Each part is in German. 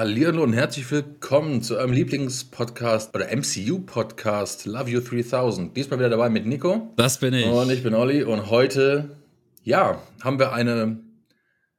Hallo und herzlich willkommen zu eurem Lieblingspodcast oder MCU-Podcast Love You 3000. Diesmal wieder dabei mit Nico. Das bin ich. Und ich bin Olli. Und heute, ja, haben wir eine,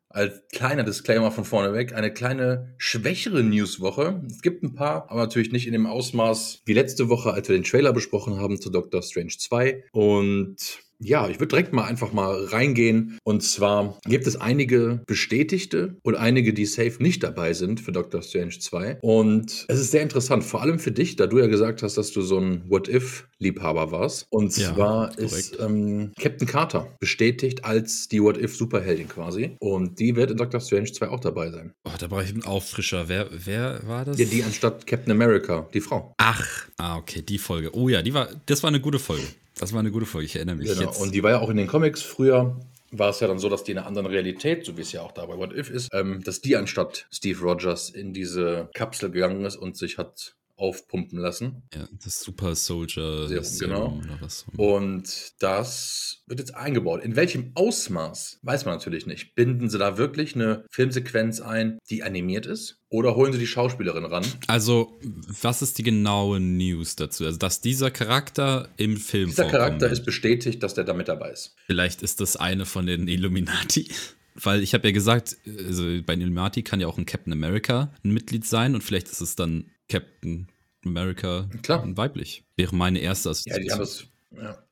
als kleiner Disclaimer von vorne weg, eine kleine schwächere Newswoche. Es gibt ein paar, aber natürlich nicht in dem Ausmaß wie letzte Woche, als wir den Trailer besprochen haben zu Doctor Strange 2. Und ja, ich würde direkt mal einfach mal reingehen. Und zwar gibt es einige bestätigte und einige, die safe nicht dabei sind für Doctor Strange 2. Und es ist sehr interessant, vor allem für dich, da du ja gesagt hast, dass du so ein What-If-Liebhaber warst. Und Ja, zwar korrekt. ist ähm, Captain Carter bestätigt als die What-If-Superheldin quasi. Und die wird in Doctor Strange 2 auch dabei sein. Oh, da brauche ich einen Auffrischer. Wer, wer war das? Ja, die anstatt Captain America, die Frau. Ach, ah, okay, die Folge. Oh ja, die war, das war eine gute Folge. Das war eine gute Folge, ich erinnere mich Genau. jetzt. Und die war ja auch in den Comics früher. War es ja dann so, dass die in einer anderen Realität, so wie es ja auch da bei What If ist, ähm, dass die anstatt Steve Rogers in diese Kapsel gegangen ist und sich hat aufpumpen lassen. ja, das Super Soldier Serum, Serum genau. oder was. Und das wird jetzt eingebaut. In welchem Ausmaß, weiß man natürlich nicht. Binden sie da wirklich eine Filmsequenz ein, die animiert ist? Oder holen sie die Schauspielerin ran? Also, was ist die genaue News dazu? Also, dass dieser Charakter im Film Dieser Charakter wird. ist bestätigt, dass der da mit dabei ist. Vielleicht ist das eine von den Illuminati. Weil ich habe ja gesagt, also bei den Illuminati kann ja auch ein Captain America ein Mitglied sein und vielleicht ist es dann Captain America Klar. weiblich. Wäre meine erste Ja, Assoziation. das. Ja,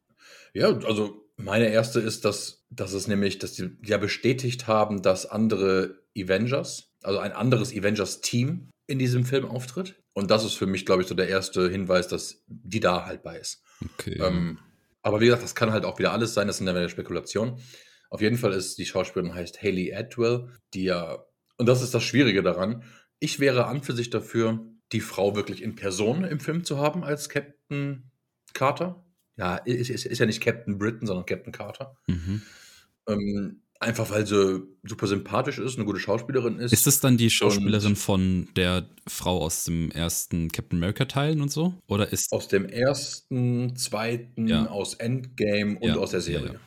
ja also meine erste ist, dass, dass es nämlich, dass die ja bestätigt haben, dass andere Avengers, also ein anderes Avengers-Team in diesem Film auftritt. Und das ist für mich, glaube ich, so der erste Hinweis, dass die da halt bei ist. Okay. Ähm, aber wie gesagt, das kann halt auch wieder alles sein, das sind dann wieder Spekulationen. Auf jeden Fall ist die Schauspielerin heißt Haley Atwell, die ja, und das ist das Schwierige daran, ich wäre an für sich dafür, die Frau wirklich in Person im Film zu haben als Captain Carter. Ja, ist, ist, ist ja nicht Captain Britain, sondern Captain Carter. mhm. Ähm, einfach weil sie super sympathisch ist, eine gute Schauspielerin ist. Ist es dann die Schauspielerin von der Frau aus dem ersten Captain America Teilen und so? Oder ist aus dem ersten, zweiten, Ja. aus Endgame und Ja, aus der Serie. ja.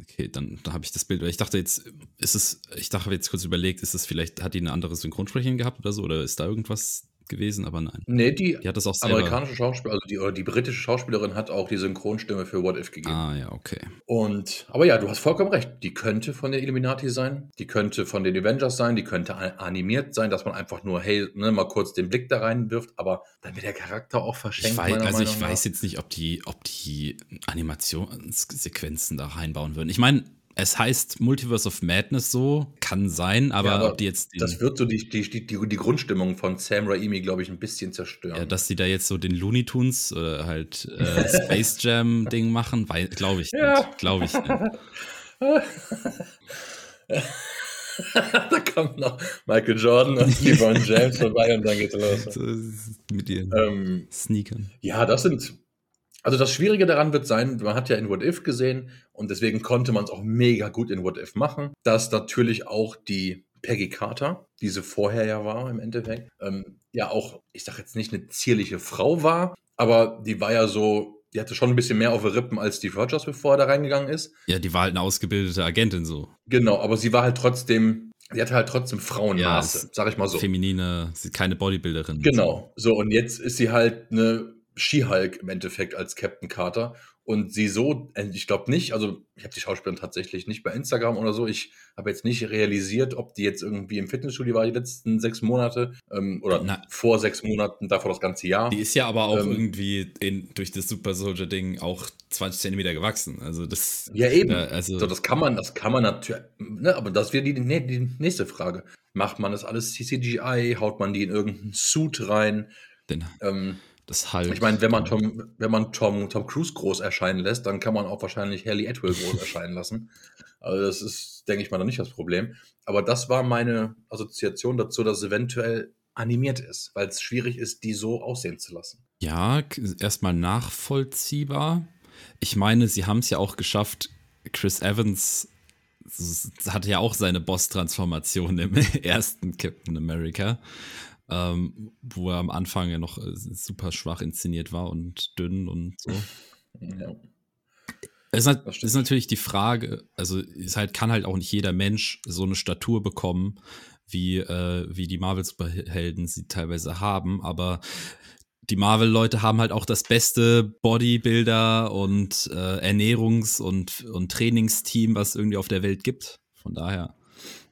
Okay, dann da habe ich das Bild. Ich dachte jetzt, ist es, ich dachte, habe jetzt kurz überlegt, ist es vielleicht, hat die eine andere Synchronsprecherin gehabt oder so? Oder ist da irgendwas gewesen? Aber nein. Nee, die, Die hat das auch selber. amerikanische Schauspielerin, also die, oder die britische Schauspielerin hat auch die Synchronstimme für What If gegeben. Ah, ja, okay. Und, aber ja, du hast vollkommen recht. Die könnte von den Illuminati sein, die könnte von den Avengers sein, die könnte animiert sein, dass man einfach nur, hey, ne, mal kurz den Blick da reinwirft, aber dann wird der Charakter auch verschenkt. Ich weiß, also ich Meinung nach. weiß jetzt nicht, ob die, ob die Animationssequenzen da reinbauen würden. Ich meine, es heißt Multiverse of Madness so, kann sein, aber, Ja, aber ob die jetzt Das wird so die, die, die, die, Grundstimmung von Sam Raimi, glaube ich, ein bisschen zerstören. ja, dass sie da jetzt so den Looney Tunes oder halt äh, Space Jam Ding machen, glaube ich Ja. nicht. Glaube ich nicht. da kommt noch Michael Jordan und LeBron James vorbei und dann geht's los. So, mit ihren Ähm, Sneakern. Ja, das sind. Also das Schwierige daran wird sein, man hat ja in What If gesehen und deswegen konnte man es auch mega gut in What If machen, dass natürlich auch die Peggy Carter, die sie vorher ja war im Endeffekt, ähm, ja auch, ich sag jetzt nicht eine zierliche Frau war, aber die war ja so, die hatte schon ein bisschen mehr auf den Rippen als Steve Rogers, bevor er da reingegangen ist. Ja, die war halt eine ausgebildete Agentin so. Genau, aber sie war halt trotzdem, sie hatte halt trotzdem Frauenmaße, Ja, sag ich mal so. Feminine, keine Bodybuilderin. Genau. So, und jetzt ist sie halt eine She-Hulk im Endeffekt als Captain Carter. Und sie so, äh, ich glaube nicht, also ich habe die Schauspielerin tatsächlich nicht bei Instagram oder so. Ich habe jetzt nicht realisiert, ob die jetzt irgendwie im Fitnessstudio war die letzten sechs Monate ähm, oder Na. vor sechs Monaten, davor das ganze Jahr. Die ist ja aber auch Ähm, irgendwie in, durch das Super Soldier Ding auch 20 Zentimeter gewachsen. Also das. Ja, eben. Ja, also, So, das kann man, das kann man natürlich, ne, aber das wäre die, nee, die nächste Frage. Macht man das alles CCGI? Haut man die in irgendeinen Suit rein? den, Ähm, das halt. Ich meine, wenn man Tom, wenn man Tom, Tom Cruise groß erscheinen lässt, dann kann man auch wahrscheinlich Haley Atwell groß erscheinen lassen. Also das ist, denke ich mal, noch nicht das Problem. Aber das war meine Assoziation dazu, dass es eventuell animiert ist, weil es schwierig ist, die so aussehen zu lassen. Ja, erstmal nachvollziehbar. Ich meine, sie haben es ja auch geschafft. Chris Evans hatte ja auch seine Boss-Transformation im ersten Captain America, ähm, wo er am Anfang ja noch äh, super schwach inszeniert war und dünn und so. Ja. Es ist, Das ist natürlich die Frage, also es halt, kann halt auch nicht jeder Mensch so eine Statur bekommen wie, äh, wie die Marvel-Superhelden sie teilweise haben, aber die Marvel-Leute haben halt auch das beste Bodybuilder und äh, Ernährungs- und, und Trainingsteam, was irgendwie auf der Welt gibt. Von daher,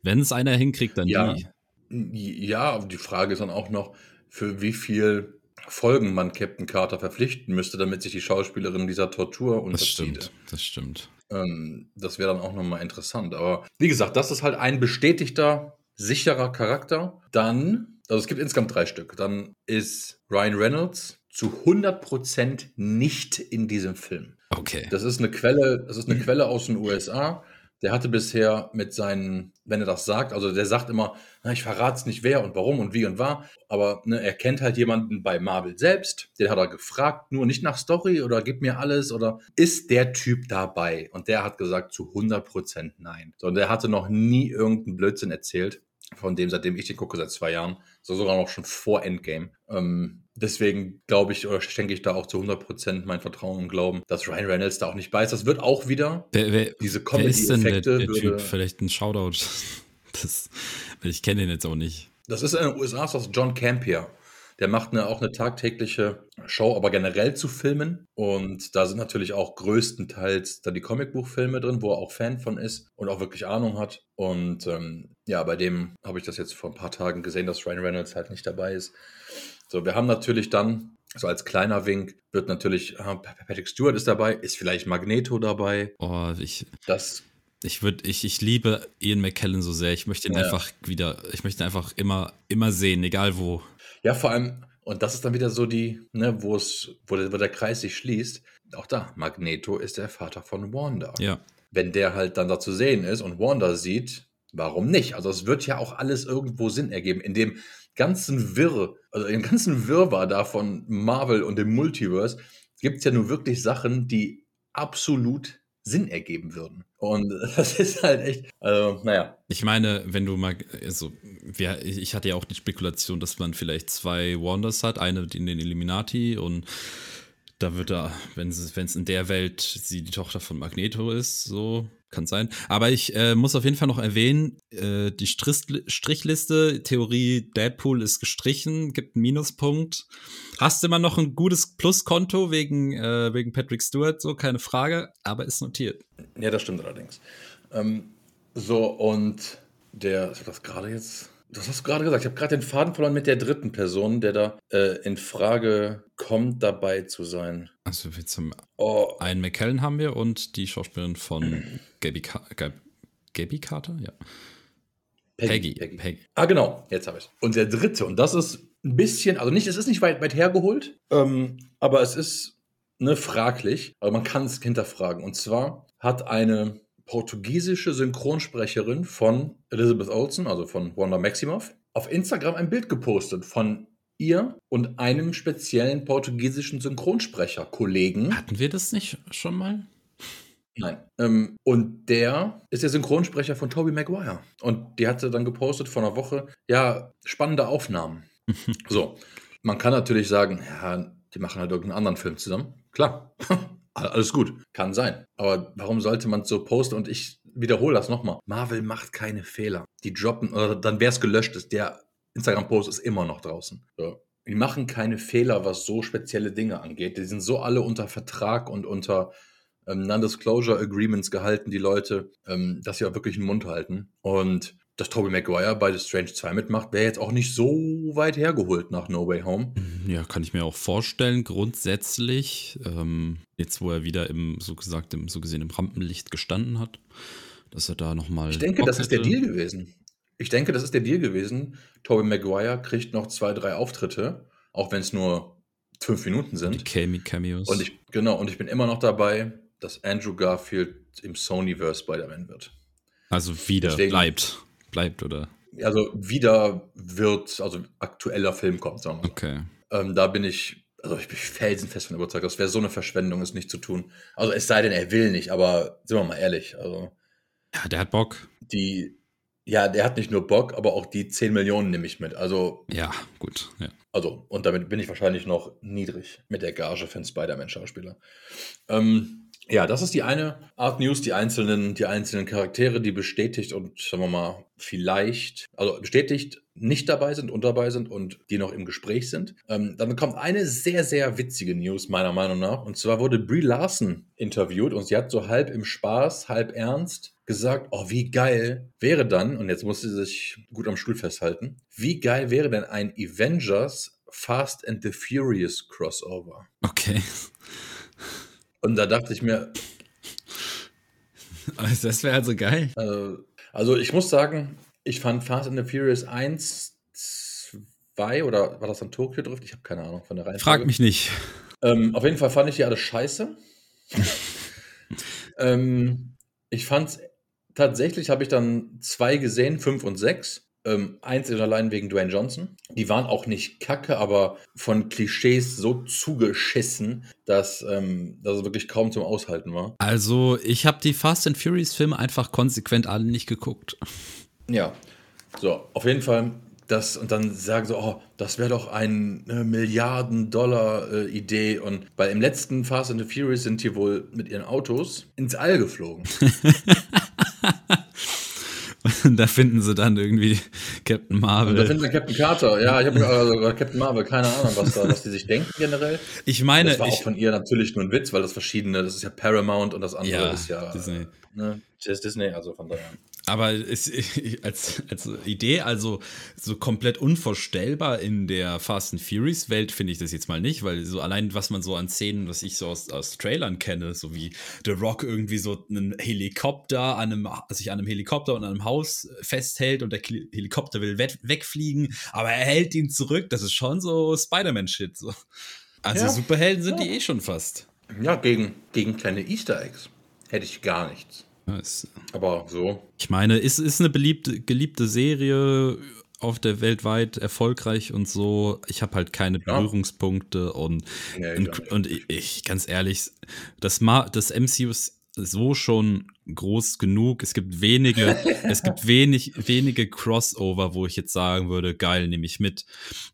wenn es einer hinkriegt, dann ja. die. Ja, die Frage ist dann auch noch, für wie viel Folgen man Captain Carter verpflichten müsste, damit sich die Schauspielerin dieser Tortur unterzieht. Das stimmt, das stimmt. Ähm, das wäre dann auch nochmal interessant. Aber wie gesagt, das ist halt ein bestätigter, sicherer Charakter. Dann, also es gibt insgesamt drei Stück. Dann ist Ryan Reynolds zu 100% nicht in diesem Film. Okay. Das ist eine Quelle, das ist eine Quelle aus den USA. Der hatte bisher mit seinen, wenn er das sagt, also der sagt immer, na, ich verrate es nicht wer und warum und wie und war, aber ne, er kennt halt jemanden bei Marvel selbst, den hat er gefragt, nur nicht nach Story oder gib mir alles oder ist der Typ dabei? Und der hat gesagt zu 100% nein. So, und der hatte noch nie irgendeinen Blödsinn erzählt, von dem, seitdem ich den gucke, seit zwei Jahren, so sogar noch schon vor Endgame. Ähm, deswegen glaube ich oder schenke ich da auch zu 100% mein Vertrauen und Glauben, dass Ryan Reynolds da auch nicht beißt. Das wird auch wieder wer, wer, diese Comedy-Effekte. Der, der Typ, vielleicht ein Shoutout. Das, ich kenne den jetzt auch nicht. Das ist in den USA ist das John Campier. Der macht eine, auch eine tagtägliche Show, aber generell zu Filmen. Und da sind natürlich auch größtenteils da die Comicbuchfilme drin, wo er auch Fan von ist und auch wirklich Ahnung hat. Und ähm, ja, bei dem habe ich das jetzt vor ein paar Tagen gesehen, dass Ryan Reynolds halt nicht dabei ist. So, wir haben natürlich dann, so als kleiner Wink, wird natürlich, äh, Patrick Stewart ist dabei, ist vielleicht Magneto dabei. Oh, ich. Das ich würde, ich, ich liebe Ian McKellen so sehr. Ich möchte ihn ja. einfach wieder, ich möchte ihn einfach immer, immer sehen, egal wo. Ja, vor allem, und das ist dann wieder so die, ne, wo es, wo der, wo der Kreis sich schließt. Auch da, Magneto ist der Vater von Wanda. Ja. Wenn der halt dann da zu sehen ist und Wanda sieht, warum nicht? Also es wird ja auch alles irgendwo Sinn ergeben. In dem ganzen Wirr, also im ganzen Wirrwarr da von Marvel und dem Multiverse gibt es ja nur wirklich Sachen, die absolut Sinn ergeben würden. Und das ist halt echt, also, naja. Ich meine, wenn du mal, also, wir, ich hatte ja auch die Spekulation, dass man vielleicht zwei Wonders hat, eine in den Illuminati und da wird er, wenn es in der Welt sie die Tochter von Magneto ist, so kann sein. Aber ich äh, muss auf jeden Fall noch erwähnen, äh, die Strich Strichliste, Theorie Deadpool ist gestrichen, gibt einen Minuspunkt. Hast immer noch ein gutes Pluskonto wegen, äh, wegen Patrick Stewart, so keine Frage, aber ist notiert. Ja, das stimmt allerdings. Ähm, so, und der, was das gerade jetzt? Das hast du gerade gesagt. Ich habe gerade den Faden verloren mit der dritten Person, der da äh, in Frage kommt, dabei zu sein. Also wir zum oh. einen McKellen haben wir und die Schauspielerin von Gabby, Gabby Carter, ja. Peggy. Peggy. Peggy. Ah, genau, jetzt habe ich Und der dritte, und das ist ein bisschen, also nicht, es ist nicht weit, weit hergeholt, ähm, aber es ist ne, fraglich, aber man kann es hinterfragen. Und zwar hat eine portugiesische Synchronsprecherin von Elizabeth Olsen, also von Wanda Maximoff, auf Instagram ein Bild gepostet von ihr und einem speziellen portugiesischen Synchronsprecher, Kollegen. Hatten wir das nicht schon mal? Nein. Ähm, und der ist der Synchronsprecher von Tobey Maguire. Und die hatte dann gepostet vor einer Woche, ja, spannende Aufnahmen. so, man kann natürlich sagen, ja, die machen halt irgendeinen anderen Film zusammen. Klar, Alles gut, kann sein. Aber warum sollte man so posten? Und ich wiederhole das nochmal. Marvel macht keine Fehler. Die droppen, oder dann wäre es gelöscht ist. Der Instagram-Post ist immer noch draußen. So. Die machen keine Fehler, was so spezielle Dinge angeht. Die sind so alle unter Vertrag und unter ähm, Non-Disclosure Agreements gehalten, die Leute, ähm, dass sie auch wirklich den Mund halten. Und dass Tobey Maguire bei The Strange 2 mitmacht, wäre jetzt auch nicht so weit hergeholt nach No Way Home. Mhm, ja, kann ich mir auch vorstellen, grundsätzlich, ähm, jetzt wo er wieder im, so gesagt, im, so gesehen im Rampenlicht gestanden hat, dass er da nochmal. Ich denke, Bock das ist der Deal gewesen. Ich denke, das ist der Deal gewesen. Tobey Maguire kriegt noch zwei, drei Auftritte, auch wenn es nur fünf Minuten sind. Die Cameos. Und ich, genau, und ich bin immer noch dabei, dass Andrew Garfield im Sonyverse Spider-Man wird. Also wieder Deswegen, bleibt bleibt, oder? Also wieder wird, also aktueller Film kommt, sagen wir mal. Okay. Ähm, da bin ich, also ich bin felsenfest von überzeugt, das wäre so eine Verschwendung, es nicht zu tun. Also es sei denn, er will nicht, aber sind wir mal ehrlich, also. Ja, der hat Bock. Die, ja, der hat nicht nur Bock, aber auch die 10 Millionen nehme ich mit. Also. Ja, gut. Ja. Also, und damit bin ich wahrscheinlich noch niedrig mit der Gage für einen Spider-Man-Schauspieler. Ähm, ja, das ist die eine Art News, die einzelnen, die einzelnen Charaktere, die bestätigt und sagen wir mal vielleicht, also bestätigt, nicht dabei sind und dabei sind und die noch im Gespräch sind. Ähm, dann kommt eine sehr, sehr witzige News, meiner Meinung nach. Und zwar wurde Brie Larson interviewt und sie hat so halb im Spaß, halb ernst gesagt, oh, wie geil wäre dann, und jetzt muss sie sich gut am Stuhl festhalten, wie geil wäre denn ein Avengers Fast and the Furious Crossover? Okay. Und da dachte ich mir, das wäre also geil. Äh, also ich muss sagen, ich fand Fast and the Furious 1, 2 oder war das dann Tokyo Drift? Ich habe keine Ahnung von der Reihenfolge. Frag mich nicht. Ähm, auf jeden Fall fand ich die alle scheiße. ähm, ich fand tatsächlich, habe ich dann zwei gesehen, fünf und sechs. Ähm, eins allein wegen Dwayne Johnson. Die waren auch nicht kacke, aber von Klischees so zugeschissen, dass, ähm, dass es wirklich kaum zum Aushalten war. Also, ich habe die Fast and Furious Filme einfach konsequent alle nicht geguckt. Ja, so, auf jeden Fall das und dann sagen so, oh, das wäre doch eine Milliarden-Dollar-Idee. und weil im letzten Fast and the Furious sind die wohl mit ihren Autos ins All geflogen. Da finden sie dann irgendwie Captain Marvel. Und da finden sie Captain Carter. Ja, ich habe also Captain Marvel, keine Ahnung, was, da, was die sich denken generell. Ich meine, das war ich, auch von ihr natürlich nur ein Witz, weil das verschiedene, das ist ja Paramount und das andere ja, ist ja Disney. Ne, Disney, also von daher. Aber es, als, als Idee, also so komplett unvorstellbar in der Fast and Furious Welt finde ich das jetzt mal nicht, weil so allein, was man so an Szenen, was ich so aus, aus Trailern kenne, so wie The Rock irgendwie so einen Helikopter an einem, sich an einem Helikopter und an einem Haus festhält und der Helikopter will wegfliegen, aber er hält ihn zurück, das ist schon so Spider-Man-Shit. So. Also ja. Superhelden sind ja. die eh schon fast. Ja, gegen, gegen kleine Easter Eggs hätte ich gar nichts. Ist, Aber so. Ich meine, ist, ist eine beliebte, geliebte Serie auf der weltweit erfolgreich und so. Ich habe halt keine ja. Berührungspunkte und, nee, und, und ich, ich, ganz ehrlich, das, Ma das MCU so schon groß genug. Es gibt wenige, es gibt wenig, wenige Crossover, wo ich jetzt sagen würde, geil, nehme ich mit.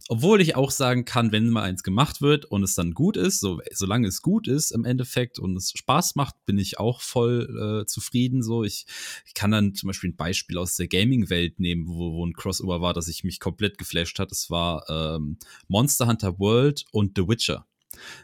Obwohl ich auch sagen kann, wenn mal eins gemacht wird und es dann gut ist, so, solange es gut ist im Endeffekt und es Spaß macht, bin ich auch voll äh, zufrieden. So, ich, ich kann dann zum Beispiel ein Beispiel aus der Gaming-Welt nehmen, wo, wo ein Crossover war, das ich mich komplett geflasht hat. Das war ähm, Monster Hunter World und The Witcher.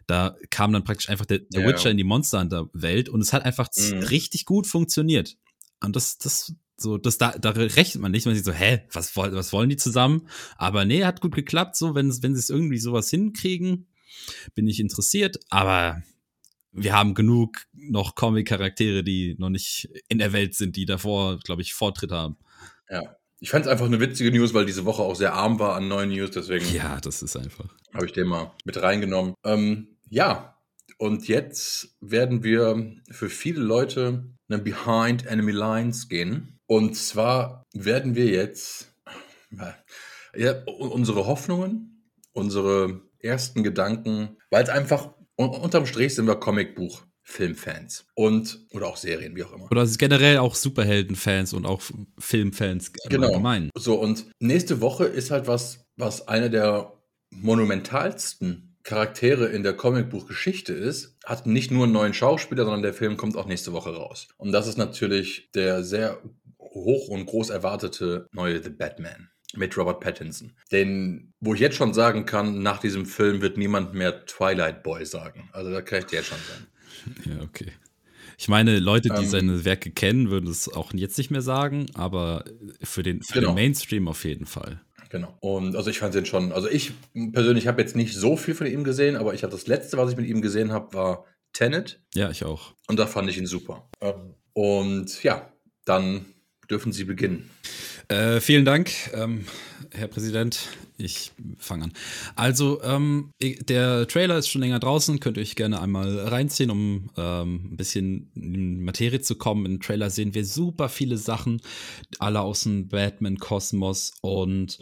Da kam dann praktisch einfach der, der ja, Witcher in die Monster Hunter Welt und es hat einfach mhm. richtig gut funktioniert. Und das, das, so, das, da, da rechnet man nicht. Man sieht so, hä, was, was wollen die zusammen? Aber nee, hat gut geklappt. So, wenn, wenn sie es irgendwie sowas hinkriegen, bin ich interessiert. Aber wir haben genug noch Comic-Charaktere, die noch nicht in der Welt sind, die davor, glaube ich, Vortritt haben. Ja. Ich fand es einfach eine witzige News, weil diese Woche auch sehr arm war an neuen News, deswegen. Ja, das ist einfach. Habe ich den mal mit reingenommen. Ähm, ja, und jetzt werden wir für viele Leute eine Behind Enemy Lines gehen. Und zwar werden wir jetzt ja, unsere Hoffnungen, unsere ersten Gedanken, weil es einfach unterm Strich sind wir Comicbuch Filmfans und oder auch Serien, wie auch immer. Oder generell auch Superheldenfans und auch Filmfans genau. allgemein. So, und nächste Woche ist halt was, was eine der monumentalsten Charaktere in der Comicbuchgeschichte ist, hat nicht nur einen neuen Schauspieler, sondern der Film kommt auch nächste Woche raus. Und das ist natürlich der sehr hoch und groß erwartete neue The Batman mit Robert Pattinson. Den, wo ich jetzt schon sagen kann, nach diesem Film wird niemand mehr Twilight Boy sagen. Also da kann ich dir jetzt schon sagen. Ja, okay. Ich meine, Leute, die ähm, seine Werke kennen, würden es auch jetzt nicht mehr sagen, aber für den, für genau. den Mainstream auf jeden Fall. Genau. Und also ich fand den schon, also ich persönlich habe jetzt nicht so viel von ihm gesehen, aber ich habe das letzte, was ich mit ihm gesehen habe, war Tenet. Ja, ich auch. Und da fand ich ihn super. Ähm, und ja, dann dürfen Sie beginnen. Äh, vielen Dank, ähm, Herr Präsident. Ich fange an. Also, ähm, der Trailer ist schon länger draußen. Könnt ihr euch gerne einmal reinziehen, um ähm, ein bisschen in Materie zu kommen. Im Trailer sehen wir super viele Sachen, alle aus dem Batman-Kosmos. Und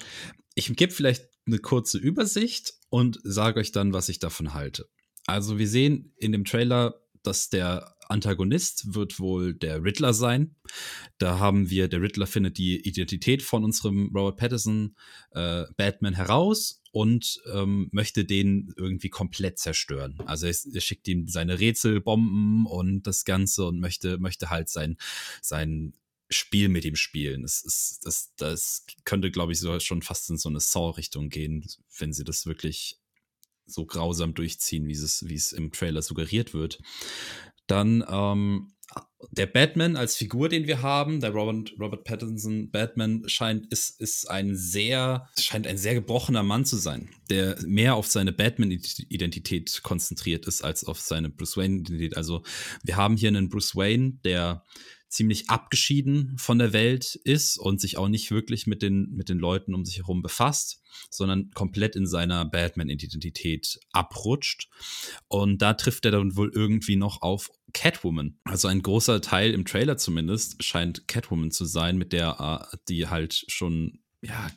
ich gebe vielleicht eine kurze Übersicht und sage euch dann, was ich davon halte. Also, wir sehen in dem Trailer, dass der Antagonist wird wohl der Riddler sein. Da haben wir, der Riddler findet die Identität von unserem Robert Pattinson äh, Batman heraus und ähm, möchte den irgendwie komplett zerstören. Also er, er, schickt ihm seine Rätselbomben und das Ganze und möchte, möchte halt sein, sein Spiel mit ihm spielen. Das, ist, das, das könnte, glaube ich, so schon fast in so eine Saw-Richtung gehen, wenn sie das wirklich so grausam durchziehen, wie es, wie es im Trailer suggeriert wird. Dann ähm, der Batman als Figur, den wir haben, der Robert, Robert Pattinson Batman scheint ist, ist ein sehr scheint ein sehr gebrochener Mann zu sein, der mehr auf seine Batman-Identität konzentriert ist als auf seine Bruce Wayne-Identität. Also wir haben hier einen Bruce Wayne, der ziemlich abgeschieden von der Welt ist und sich auch nicht wirklich mit den, mit den Leuten um sich herum befasst, sondern komplett in seiner Batman-Identität abrutscht. Und da trifft er dann wohl irgendwie noch auf Catwoman. Also ein großer Teil im Trailer zumindest scheint Catwoman zu sein, mit der, äh, die halt schon, ja,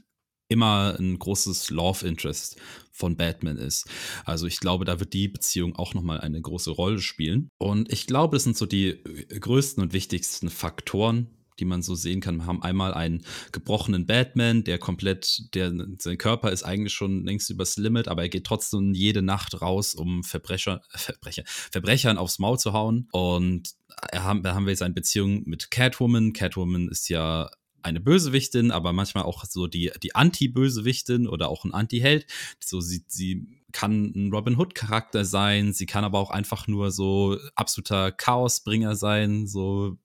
immer ein großes Love Interest von Batman ist. Also ich glaube, da wird die Beziehung auch nochmal eine große Rolle spielen. Und ich glaube, das sind so die äh, größten und wichtigsten Faktoren, die man so sehen kann. Wir haben einmal einen gebrochenen Batman, der komplett, der sein Körper ist eigentlich schon längst übers Limit, aber er geht trotzdem jede Nacht raus, um Verbrecher, Verbrecher, Verbrechern aufs Maul zu hauen. Und da haben, haben wir seine Beziehung mit Catwoman. Catwoman ist ja eine Bösewichtin, aber manchmal auch so die, die Anti-Bösewichtin oder auch ein Anti-Held. So, sie, sie kann ein Robin Hood-Charakter sein, sie kann aber auch einfach nur so absoluter Chaosbringer sein, so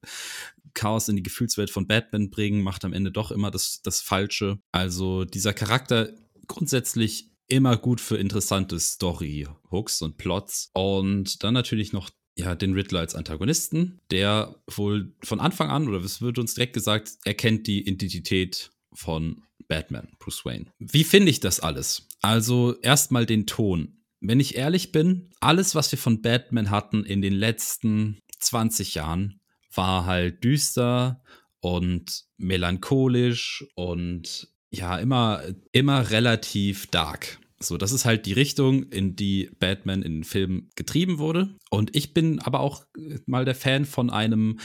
Chaos in die Gefühlswelt von Batman bringen, macht am Ende doch immer das, das Falsche. Also dieser Charakter grundsätzlich immer gut für interessante Story-Hooks und Plots. Und dann natürlich noch ja, den Riddler als Antagonisten, der wohl von Anfang an, oder es wird uns direkt gesagt, erkennt die Identität von Batman, Bruce Wayne. Wie finde ich das alles? Also erstmal den Ton. Wenn ich ehrlich bin, alles, was wir von Batman hatten in den letzten 20 Jahren, war halt düster und melancholisch und ja, immer, immer relativ dark. So, das ist halt die Richtung, in die Batman in den Filmen getrieben wurde. Und ich bin aber auch mal der Fan von einem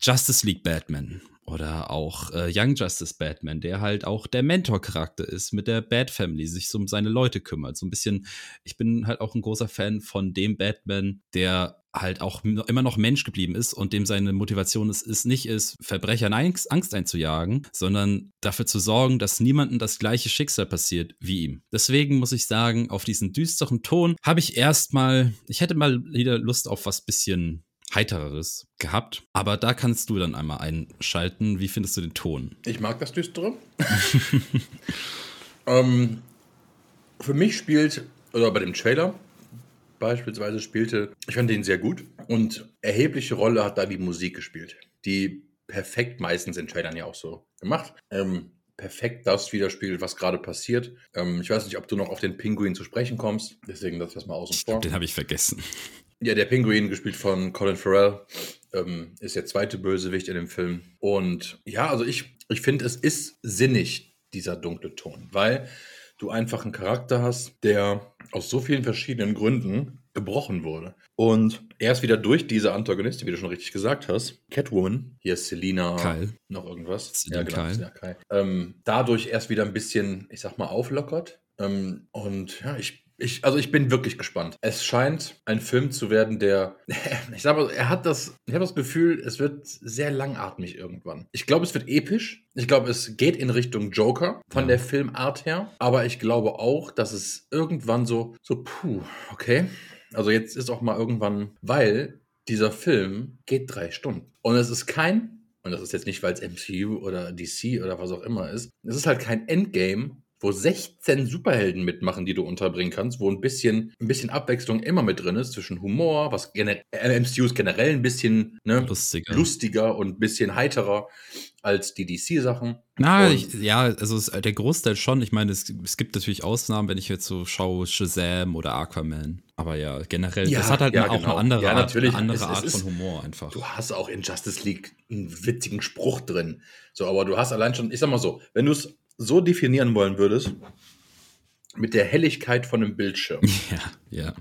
Justice League Batman oder auch äh, Young Justice Batman, der halt auch der Mentor-Charakter ist, mit der Bat Family sich so um seine Leute kümmert. So ein bisschen, ich bin halt auch ein großer Fan von dem Batman, der halt auch immer noch Mensch geblieben ist und dem seine Motivation ist, ist nicht ist, Verbrechern Angst, Angst einzujagen, sondern dafür zu sorgen, dass niemandem das gleiche Schicksal passiert wie ihm. Deswegen muss ich sagen, auf diesen düsteren Ton habe ich erstmal, ich hätte mal wieder Lust auf was bisschen heitereres gehabt. Aber da kannst du dann einmal einschalten. Wie findest du den Ton? Ich mag das Düstere. ähm, für mich spielt, oder bei dem Trailer beispielsweise spielte, ich fand den sehr gut. Und erhebliche Rolle hat da die Musik gespielt, die perfekt meistens in Trailern ja auch so gemacht. Ähm, perfekt das widerspiegelt, was gerade passiert. Ähm, ich weiß nicht, ob du noch auf den Pinguin zu sprechen kommst, deswegen das mal außen vor. Den habe ich vergessen. Ja, der Pinguin, gespielt von Colin Farrell, ähm, ist der zweite Bösewicht in dem Film. Und ja, also ich, ich finde, es ist sinnig, dieser dunkle Ton, weil du einfach einen Charakter hast, der aus so vielen verschiedenen Gründen gebrochen wurde. Und erst wieder durch diese Antagonistin, wie du schon richtig gesagt hast, Catwoman, hier ist Selina, Kyle. noch irgendwas. Selina ja, genau, Kyle. Kyle. Ähm, dadurch erst wieder ein bisschen, ich sag mal, auflockert. Ähm, und ja, ich ich, also ich bin wirklich gespannt. Es scheint ein Film zu werden, der, ich sag mal, er hat das, ich habe das Gefühl, es wird sehr langatmig irgendwann. Ich glaube, es wird episch. Ich glaube, es geht in Richtung Joker von ja. der Filmart her. Aber ich glaube auch, dass es irgendwann so, so, puh, okay. Also jetzt ist auch mal irgendwann, weil dieser Film geht drei Stunden. Und es ist kein, und das ist jetzt nicht, weil es MCU oder DC oder was auch immer ist, es ist halt kein Endgame, wo 16 Superhelden mitmachen, die du unterbringen kannst, wo ein bisschen, ein bisschen Abwechslung immer mit drin ist zwischen Humor, was gener MCU ist generell ein bisschen ne, lustiger. lustiger und ein bisschen heiterer als die DC-Sachen. Na, ich, ja, also es, der Großteil schon. Ich meine, es, es, gibt natürlich Ausnahmen, wenn ich jetzt so schaue, Shazam oder Aquaman. Aber ja, generell, ja, das hat halt ja, auch genau. eine andere, ja, natürlich. eine andere es, Art von Humor einfach. Du hast auch in Justice League einen witzigen Spruch drin. So, aber du hast allein schon, ich sag mal so, wenn du es so definieren wollen würdest, mit der Helligkeit von einem Bildschirm, ja, ja.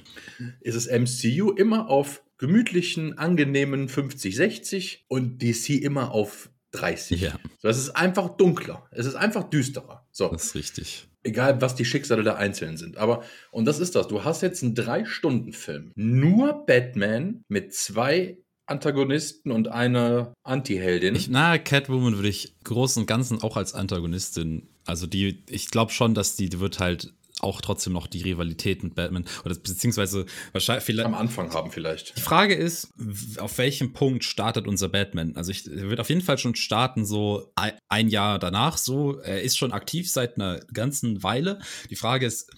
ist es MCU immer auf gemütlichen, angenehmen 50, 60 und DC immer auf 30. Ja. So, es ist einfach dunkler. Es ist einfach düsterer. So. Das ist richtig. Egal, was die Schicksale der Einzelnen sind. Aber, und das ist das. Du hast jetzt einen Drei-Stunden-Film. Nur Batman mit zwei Antagonisten und eine Anti-Heldin. na, Catwoman würde ich großen und ganzen auch als Antagonistin, also die, ich glaube schon, dass die, die wird halt auch trotzdem noch die Rivalität mit Batman oder beziehungsweise wahrscheinlich vielleicht am Anfang haben vielleicht. Die Frage ist, auf welchem Punkt startet unser Batman? Also ich er wird auf jeden Fall schon starten so ein Jahr danach so. Er ist schon aktiv seit einer ganzen Weile. Die Frage ist,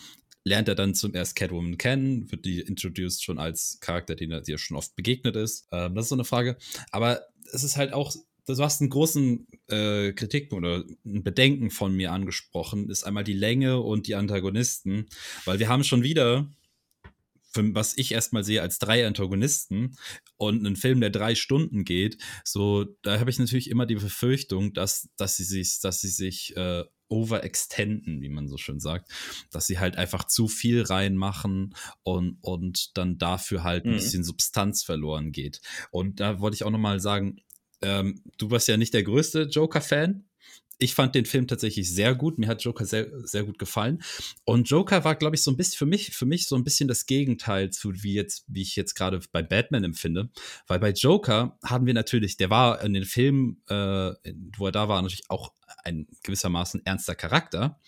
lernt er dann zum erst Catwoman kennen, wird die introduced schon als Charakter, den er dir schon oft begegnet ist. Ähm, das ist so eine Frage. Aber es ist halt auch du hast einen großen äh, Kritik oder ein Bedenken von mir angesprochen, ist einmal die Länge und die Antagonisten, weil wir haben schon wieder, was ich erstmal sehe, als drei Antagonisten und einen Film, der drei Stunden geht, so, da habe ich natürlich immer die Befürchtung, dass, dass sie sich, dass sie sich äh, overextenden, wie man so schön sagt, dass sie halt einfach zu viel reinmachen und, und dann dafür halt ein mhm. bisschen Substanz verloren geht. Und da wollte ich auch nochmal sagen, ähm, du warst ja nicht der größte Joker-Fan. Ich fand den Film tatsächlich sehr gut. Mir hat Joker sehr, sehr gut gefallen. Und Joker war, glaube ich, so ein bisschen für mich, für mich so ein bisschen das Gegenteil zu wie jetzt, wie ich jetzt gerade bei Batman empfinde. Weil bei Joker haben wir natürlich, der war in den Filmen, äh, wo er da war, natürlich auch ein gewissermaßen ernster Charakter,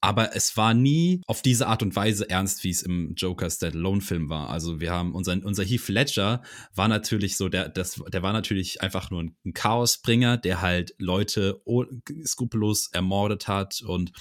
aber es war nie auf diese Art und Weise ernst, wie es im Joker Alone-Film war. Also wir haben unser, unser Heath Ledger war natürlich so, der, das, der war natürlich einfach nur ein Chaosbringer, der halt Leute skrupellos ermordet hat und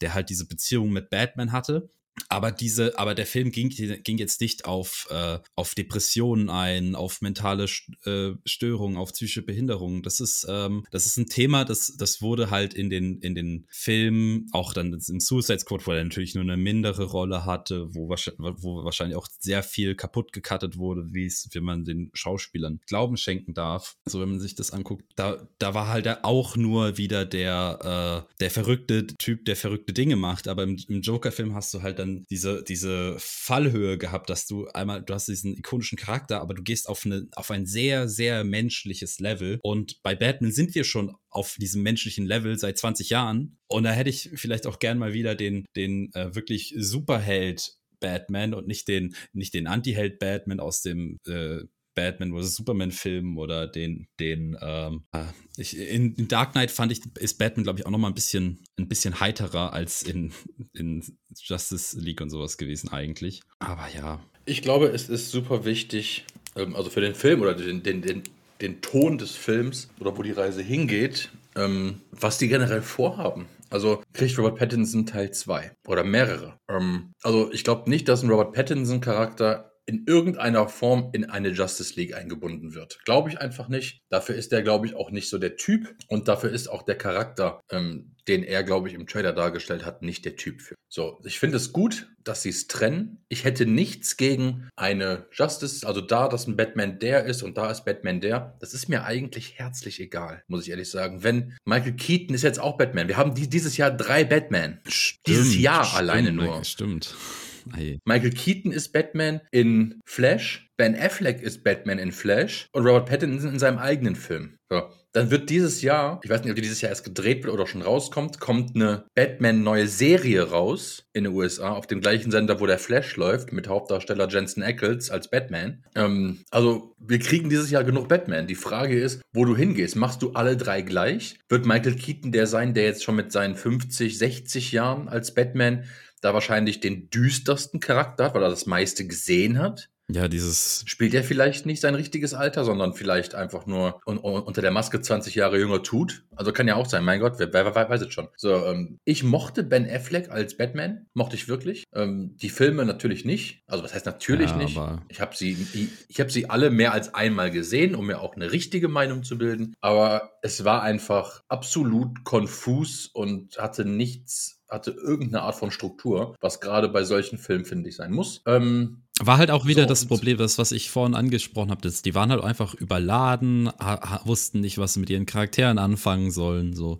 der halt diese Beziehung mit Batman hatte aber diese, aber der Film ging, ging jetzt nicht auf, äh, auf Depressionen ein, auf mentale äh, Störungen, auf psychische Behinderungen. Das ist, ähm, das ist ein Thema, das, das wurde halt in den, in den Filmen, auch dann im Suicide Squad, wo er natürlich nur eine mindere Rolle hatte, wo, wo wahrscheinlich auch sehr viel kaputt gecuttet wurde, wie es, wenn man den Schauspielern Glauben schenken darf. So, wenn man sich das anguckt, da, da war halt auch nur wieder der, äh, der verrückte Typ, der verrückte Dinge macht. Aber im, im Joker-Film hast du halt dann diese, diese Fallhöhe gehabt, dass du einmal, du hast diesen ikonischen Charakter, aber du gehst auf, eine, auf ein sehr, sehr menschliches Level. Und bei Batman sind wir schon auf diesem menschlichen Level seit 20 Jahren. Und da hätte ich vielleicht auch gern mal wieder den, den äh, wirklich Superheld Batman und nicht den, nicht den Anti-Held Batman aus dem äh, Batman vs. Superman-Film oder den, den, ähm, ah, ich, in, in, Dark Knight fand ich, ist Batman, glaube ich, auch noch mal ein bisschen, ein bisschen heiterer als in, in Justice League und sowas gewesen eigentlich. Aber ja. Ich glaube, es ist super wichtig, ähm, also für den Film oder den, den, den, den Ton des Films oder wo die Reise hingeht, ähm, was die generell vorhaben. Also kriegt Robert Pattinson Teil 2 oder mehrere. Ähm, also ich glaube nicht, dass ein Robert Pattinson-Charakter in irgendeiner Form in eine Justice League eingebunden wird. Glaube ich einfach nicht. Dafür ist er, glaube ich, auch nicht so der Typ und dafür ist auch der Charakter, ähm, den er, glaube ich, im Trailer dargestellt hat, nicht der Typ für. So, ich finde es gut, dass sie es trennen. Ich hätte nichts gegen eine Justice, also da, dass ein Batman der ist und da ist Batman der. Das ist mir eigentlich herzlich egal, muss ich ehrlich sagen. Wenn Michael Keaton ist jetzt auch Batman. Wir haben dieses Jahr drei Batman. Stimmt, dieses Jahr stimmt, alleine nur. Stimmt. Hey. Michael Keaton ist Batman in Flash, Ben Affleck ist Batman in Flash und Robert Pattinson in seinem eigenen Film. So. Dann wird dieses Jahr, ich weiß nicht, ob die dieses Jahr erst gedreht wird oder schon rauskommt, kommt eine Batman-neue Serie raus in den USA auf dem gleichen Sender, wo der Flash läuft, mit Hauptdarsteller Jensen Ackles als Batman. Ähm, also wir kriegen dieses Jahr genug Batman. Die Frage ist, wo du hingehst. Machst du alle drei gleich? Wird Michael Keaton der sein, der jetzt schon mit seinen 50, 60 Jahren als Batman da wahrscheinlich den düstersten Charakter hat, weil er das meiste gesehen hat. Ja, dieses. Spielt er vielleicht nicht sein richtiges Alter, sondern vielleicht einfach nur un unter der Maske 20 Jahre jünger tut? Also kann ja auch sein, mein Gott, wer, wer, wer weiß es schon. So, ähm, ich mochte Ben Affleck als Batman, mochte ich wirklich. Ähm, die Filme natürlich nicht. Also, was heißt natürlich ja, nicht? Ich habe sie, ich, ich habe sie alle mehr als einmal gesehen, um mir auch eine richtige Meinung zu bilden. Aber es war einfach absolut konfus und hatte nichts hatte irgendeine Art von Struktur, was gerade bei solchen Filmen, finde ich, sein muss. Ähm, war halt auch wieder so, das Problem, das, was ich vorhin angesprochen habe. Die waren halt einfach überladen, wussten nicht, was sie mit ihren Charakteren anfangen sollen. So.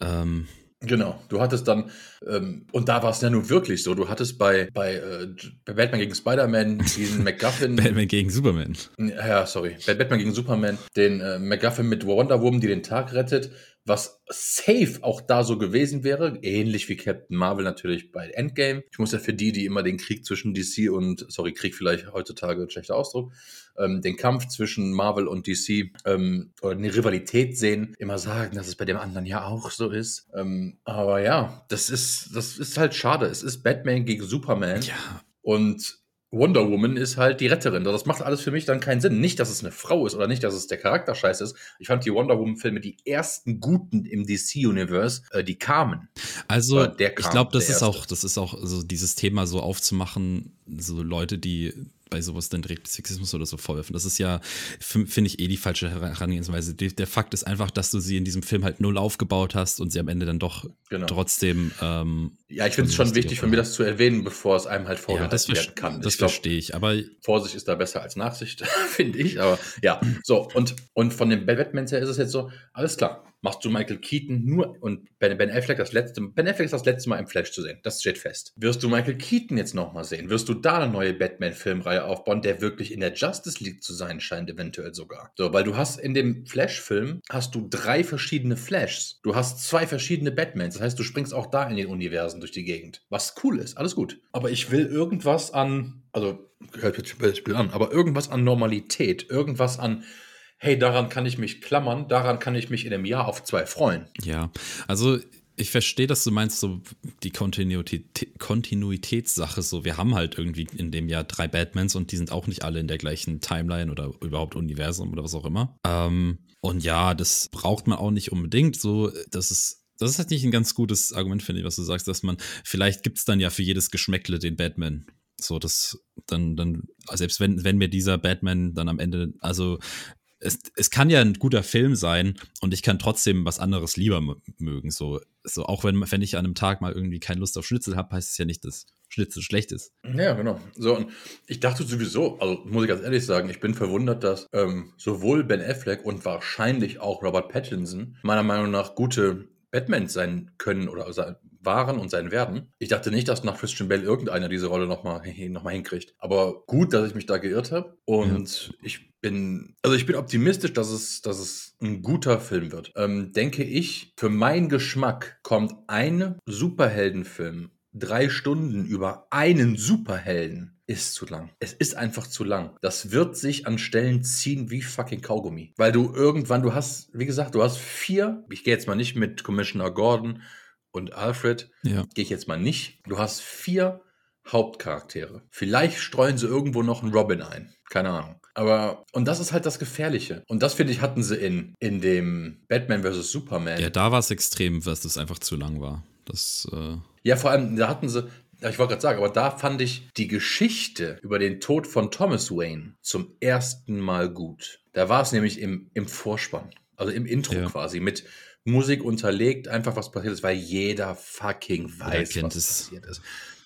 Ähm, Genau, du hattest dann, ähm, und da war es ja nun wirklich so, du hattest bei, bei, äh, bei Batman gegen Spider-Man diesen McGuffin. Batman gegen Superman. Ja, sorry. Bei Batman gegen Superman, den äh, McGuffin mit Wonder Woman, die den Tag rettet. was safe auch da so gewesen wäre, ähnlich wie Captain Marvel natürlich bei Endgame. Ich muss ja für die, die immer den Krieg zwischen DC und, sorry, Krieg vielleicht heutzutage ein schlechter Ausdruck, ähm, den Kampf zwischen Marvel und DC ähm, oder eine Rivalität sehen, immer sagen, dass es bei dem anderen ja auch so ist. Ähm, aber ja, das ist, das ist halt schade. Es ist Batman gegen Superman. Ja. Und Wonder Woman ist halt die Retterin. Das macht alles für mich dann keinen Sinn. Nicht, dass es eine Frau ist oder nicht, dass es der Charakter scheiße ist. Ich fand die Wonder Woman-Filme die ersten guten im DC-Universe, äh, die kamen. Also, kam, ich glaube, das ist auch, das ist auch so dieses Thema so aufzumachen, so Leute, die bei sowas dann direkt Sexismus oder so vorwerfen. Das ist ja, finde ich, eh die falsche Herangehensweise. Der Fakt ist einfach, dass du sie in diesem Film halt null aufgebaut hast und sie am Ende dann doch genau. trotzdem. Ähm, ja, ich finde es schon wichtig, von mir das zu erwähnen, bevor es einem halt vorgehalten ja, werden kann. Das verstehe ich, aber. Vorsicht ist da besser als Nachsicht, finde ich. Aber ja, so, und, und von den Batmans her ist es jetzt so, alles klar machst du Michael Keaton nur und Ben, ben Affleck das letzte Ben Affleck ist das letzte Mal im Flash zu sehen. Das steht fest. Wirst du Michael Keaton jetzt nochmal sehen? Wirst du da eine neue Batman-Filmreihe aufbauen, der wirklich in der Justice League zu sein scheint, eventuell sogar? So, weil du hast in dem Flash-Film hast du drei verschiedene Flashs. Du hast zwei verschiedene Batmans. Das heißt, du springst auch da in den Universen durch die Gegend. Was cool ist, alles gut. Aber ich will irgendwas an, also hört sich das Spiel an, aber irgendwas an Normalität, irgendwas an hey, daran kann ich mich klammern, daran kann ich mich in einem Jahr auf zwei freuen. Ja, also ich verstehe, dass du meinst, so die Kontinuität, Kontinuitätssache, so wir haben halt irgendwie in dem Jahr drei Batmans und die sind auch nicht alle in der gleichen Timeline oder überhaupt Universum oder was auch immer. Ähm, und ja, das braucht man auch nicht unbedingt. So, das ist das ist halt nicht ein ganz gutes Argument, finde ich, was du sagst, dass man, vielleicht gibt es dann ja für jedes Geschmäckle den Batman. So, das, dann, dann, selbst wenn, wenn mir dieser Batman dann am Ende, also es, es kann ja ein guter Film sein und ich kann trotzdem was anderes lieber mögen. So, so auch wenn, wenn ich an einem Tag mal irgendwie keine Lust auf Schnitzel habe, heißt es ja nicht, dass Schnitzel schlecht ist. Ja, genau. So, und ich dachte sowieso, also muss ich ganz ehrlich sagen, ich bin verwundert, dass ähm, sowohl Ben Affleck und wahrscheinlich auch Robert Pattinson meiner Meinung nach gute Batman sein können oder sein, waren und sein werden. Ich dachte nicht, dass nach Christian Bale irgendeiner diese Rolle nochmal noch mal hinkriegt. Aber gut, dass ich mich da geirrt habe. Und ja. ich bin, also ich bin optimistisch, dass es, dass es ein guter Film wird. Ähm, denke ich, für meinen Geschmack kommt ein Superheldenfilm drei Stunden über einen Superhelden ist zu lang. Es ist einfach zu lang. Das wird sich an Stellen ziehen wie fucking Kaugummi. Weil du irgendwann, du hast, wie gesagt, du hast vier, ich gehe jetzt mal nicht mit Commissioner Gordon und Alfred, ja. gehe ich jetzt mal nicht. Du hast vier Hauptcharaktere. Vielleicht streuen sie irgendwo noch einen Robin ein. Keine Ahnung. Aber, und das ist halt das Gefährliche. Und das, finde ich, hatten sie in, in dem Batman vs. Superman. Ja, da war es extrem, dass das einfach zu lang war. Das, äh ja, vor allem, da hatten sie, ich wollte gerade sagen, aber da fand ich die Geschichte über den Tod von Thomas Wayne zum ersten Mal gut. Da war es nämlich im, im Vorspann, also im Intro ja. quasi, mit Musik unterlegt, einfach was passiert ist, weil jeder fucking weiß, was es. passiert ist.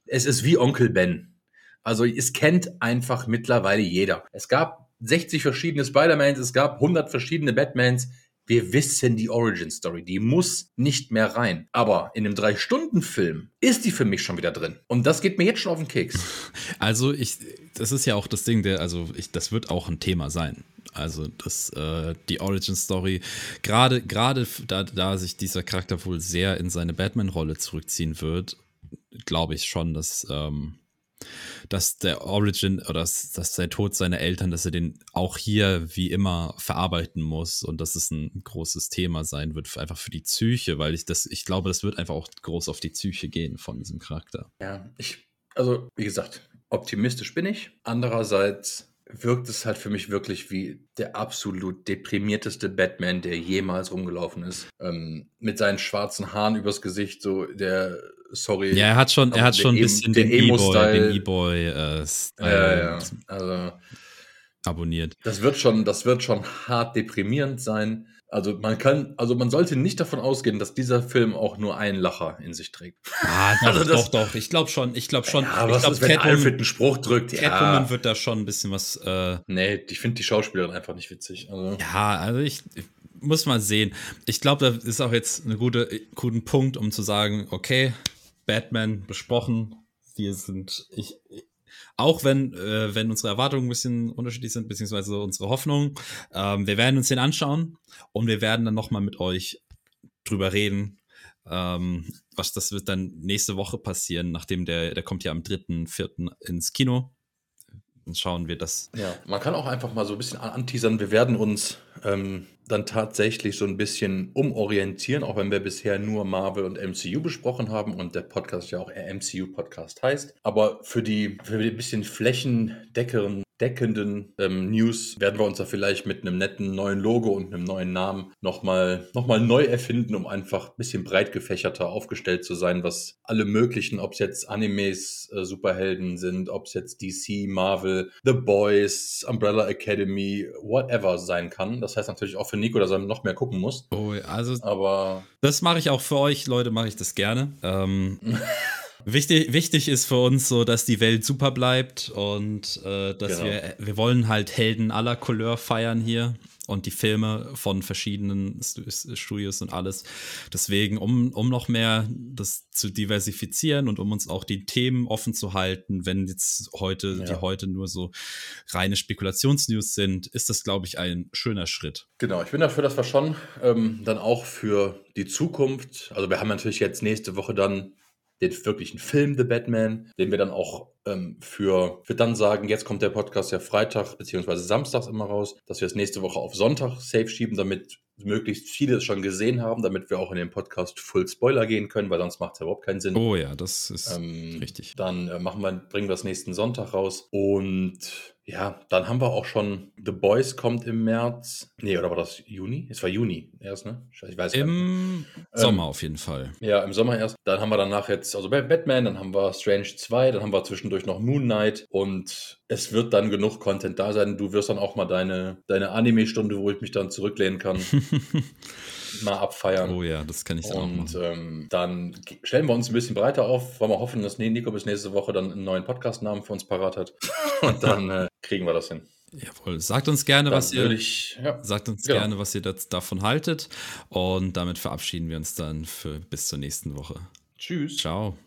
Es ist wie Onkel Ben. Also es kennt einfach mittlerweile jeder. Es gab 60 verschiedene Spider-Mans, es gab 100 verschiedene Batmans. Wir wissen die Origin Story, die muss nicht mehr rein. Aber in einem Drei-Stunden-Film ist die für mich schon wieder drin. Und das geht mir jetzt schon auf den Keks. Also ich, das ist ja auch das Ding, der, also ich, das wird auch ein Thema sein. Also das, äh, die Origin Story, gerade gerade da, da sich dieser Charakter wohl sehr in seine Batman-Rolle zurückziehen wird, glaube ich schon, dass ähm, dass der Origin oder dass, dass der Tod seiner Eltern, dass er den auch hier wie immer verarbeiten muss und dass es ein großes Thema sein wird, einfach für die Psyche, weil ich das, ich glaube, das wird einfach auch groß auf die Psyche gehen von diesem Charakter. Ja, ich, also wie gesagt, optimistisch bin ich. Andererseits wirkt es halt für mich wirklich wie der absolut deprimierteste Batman, der jemals rumgelaufen ist. Ähm, mit seinen schwarzen Haaren übers Gesicht, so der sorry. Ja, er hat schon, er hat schon ein bisschen den E-Boy, E-Boy äh, ja, ja, also, abonniert. Das wird schon, das wird schon hart deprimierend sein. Also man kann, also man sollte nicht davon ausgehen, dass dieser Film auch nur einen Lacher in sich trägt. Ah, doch, also das, doch, doch. Ich glaube schon, ich glaube schon. Ja, was glaub, ist, wenn Catwoman, Alfred einen Spruch drückt? Ja. Catwoman wird da schon ein bisschen was. Äh, nee, ich finde die Schauspielerin einfach nicht witzig. Also. Ja, also ich, ich muss mal sehen. Ich glaube, da ist auch jetzt ein guter, guten Punkt, um zu sagen, okay, Batman besprochen. Wir sind, ich, auch wenn, äh, wenn unsere Erwartungen ein bisschen unterschiedlich sind, beziehungsweise unsere Hoffnungen. Ähm, wir werden uns den anschauen und wir werden dann nochmal mit euch drüber reden. Ähm, was das wird dann nächste Woche passieren, nachdem der, der kommt ja am 3.4. ins Kino. Schauen wir das. Ja, man kann auch einfach mal so ein bisschen anteasern. Wir werden uns ähm, dann tatsächlich so ein bisschen umorientieren, auch wenn wir bisher nur Marvel und MCU besprochen haben und der Podcast ja auch MCU-Podcast heißt. Aber für die, für die bisschen flächendeckeren deckenden ähm, News werden wir uns da vielleicht mit einem netten neuen Logo und einem neuen Namen nochmal noch mal neu erfinden, um einfach ein bisschen breit gefächerter aufgestellt zu sein, was alle möglichen, ob es jetzt Animes, äh, Superhelden sind, ob es jetzt DC, Marvel, The Boys, Umbrella Academy, whatever sein kann. Das heißt natürlich auch für Nico, dass er noch mehr gucken muss. Oh, also. Aber. Das mache ich auch für euch, Leute, mache ich das gerne. Ähm. Wichtig, wichtig ist für uns so, dass die Welt super bleibt und äh, dass genau. wir, wir wollen halt Helden aller Couleur feiern hier und die Filme von verschiedenen Studios und alles. Deswegen, um, um noch mehr das zu diversifizieren und um uns auch die Themen offen zu halten, wenn jetzt heute, ja. die heute nur so reine Spekulationsnews sind, ist das, glaube ich, ein schöner Schritt. Genau, ich bin dafür, dass wir schon ähm, dann auch für die Zukunft, also wir haben natürlich jetzt nächste Woche dann den wirklichen Film The Batman, den wir dann auch ähm, für, für dann sagen, jetzt kommt der Podcast ja Freitag bzw. Samstags immer raus, dass wir es nächste Woche auf Sonntag safe schieben, damit möglichst viele es schon gesehen haben, damit wir auch in den Podcast Full Spoiler gehen können, weil sonst macht es ja überhaupt keinen Sinn. Oh ja, das ist ähm, richtig. Dann äh, machen wir, bringen wir es nächsten Sonntag raus und ja, dann haben wir auch schon The Boys kommt im März. Nee, oder war das Juni? Es war Juni erst, ne? Ich weiß Im nicht. Sommer ähm, auf jeden Fall. Ja, im Sommer erst. Dann haben wir danach jetzt, also Batman, dann haben wir Strange 2, dann haben wir zwischendurch noch Moon Knight und es wird dann genug Content da sein. Du wirst dann auch mal deine, deine Anime-Stunde, wo ich mich dann zurücklehnen kann. mal abfeiern. Oh ja, das kann ich dann Und ähm, dann stellen wir uns ein bisschen breiter auf, weil wir hoffen, dass Nico bis nächste Woche dann einen neuen Podcast-Namen für uns parat hat. Und dann äh, kriegen wir das hin. Jawohl, sagt uns gerne, dann was ihr ich, ja, sagt uns genau. gerne, was ihr das, davon haltet. Und damit verabschieden wir uns dann für bis zur nächsten Woche. Tschüss. Ciao.